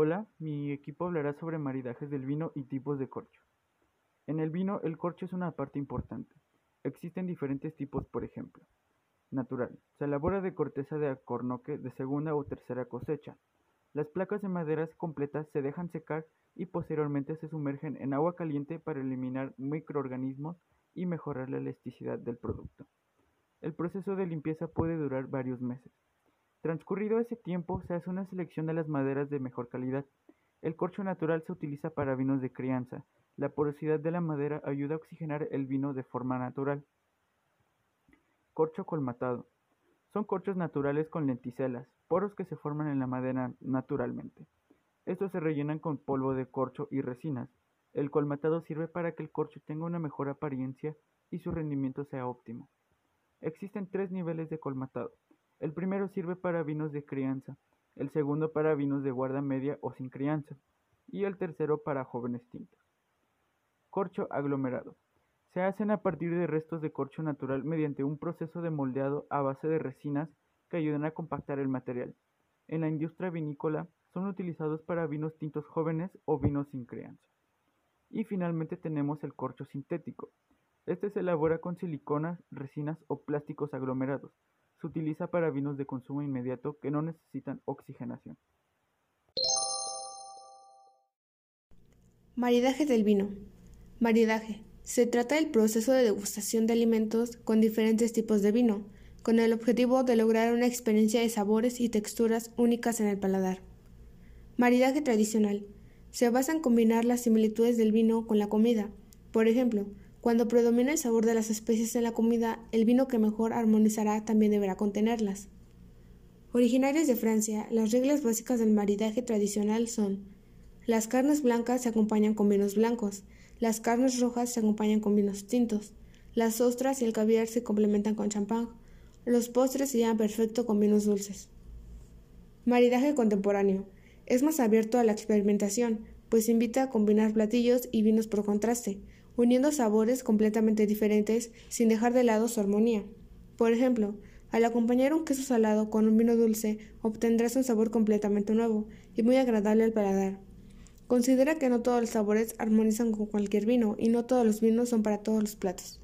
Hola, mi equipo hablará sobre maridajes del vino y tipos de corcho. En el vino, el corcho es una parte importante. Existen diferentes tipos, por ejemplo. Natural. Se elabora de corteza de alcornoque de segunda o tercera cosecha. Las placas de maderas completas se dejan secar y posteriormente se sumergen en agua caliente para eliminar microorganismos y mejorar la elasticidad del producto. El proceso de limpieza puede durar varios meses. Transcurrido ese tiempo, se hace una selección de las maderas de mejor calidad. El corcho natural se utiliza para vinos de crianza. La porosidad de la madera ayuda a oxigenar el vino de forma natural. Corcho colmatado. Son corchos naturales con lenticelas, poros que se forman en la madera naturalmente. Estos se rellenan con polvo de corcho y resinas. El colmatado sirve para que el corcho tenga una mejor apariencia y su rendimiento sea óptimo. Existen tres niveles de colmatado. El primero sirve para vinos de crianza, el segundo para vinos de guarda media o sin crianza, y el tercero para jóvenes tintos. Corcho aglomerado. Se hacen a partir de restos de corcho natural mediante un proceso de moldeado a base de resinas que ayudan a compactar el material. En la industria vinícola son utilizados para vinos tintos jóvenes o vinos sin crianza. Y finalmente tenemos el corcho sintético. Este se elabora con siliconas, resinas o plásticos aglomerados, se utiliza para vinos de consumo inmediato que no necesitan oxigenación. Maridaje del vino. Maridaje. Se trata del proceso de degustación de alimentos con diferentes tipos de vino, con el objetivo de lograr una experiencia de sabores y texturas únicas en el paladar. Maridaje tradicional. Se basa en combinar las similitudes del vino con la comida. Por ejemplo, cuando predomina el sabor de las especies en la comida, el vino que mejor armonizará también deberá contenerlas. Originarios de Francia, las reglas básicas del maridaje tradicional son las carnes blancas se acompañan con vinos blancos, las carnes rojas se acompañan con vinos tintos, las ostras y el caviar se complementan con champán, los postres se llevan perfecto con vinos dulces. Maridaje contemporáneo. Es más abierto a la experimentación, pues invita a combinar platillos y vinos por contraste, uniendo sabores completamente diferentes sin dejar de lado su armonía. Por ejemplo, al acompañar un queso salado con un vino dulce, obtendrás un sabor completamente nuevo y muy agradable al paladar. Considera que no todos los sabores armonizan con cualquier vino y no todos los vinos son para todos los platos.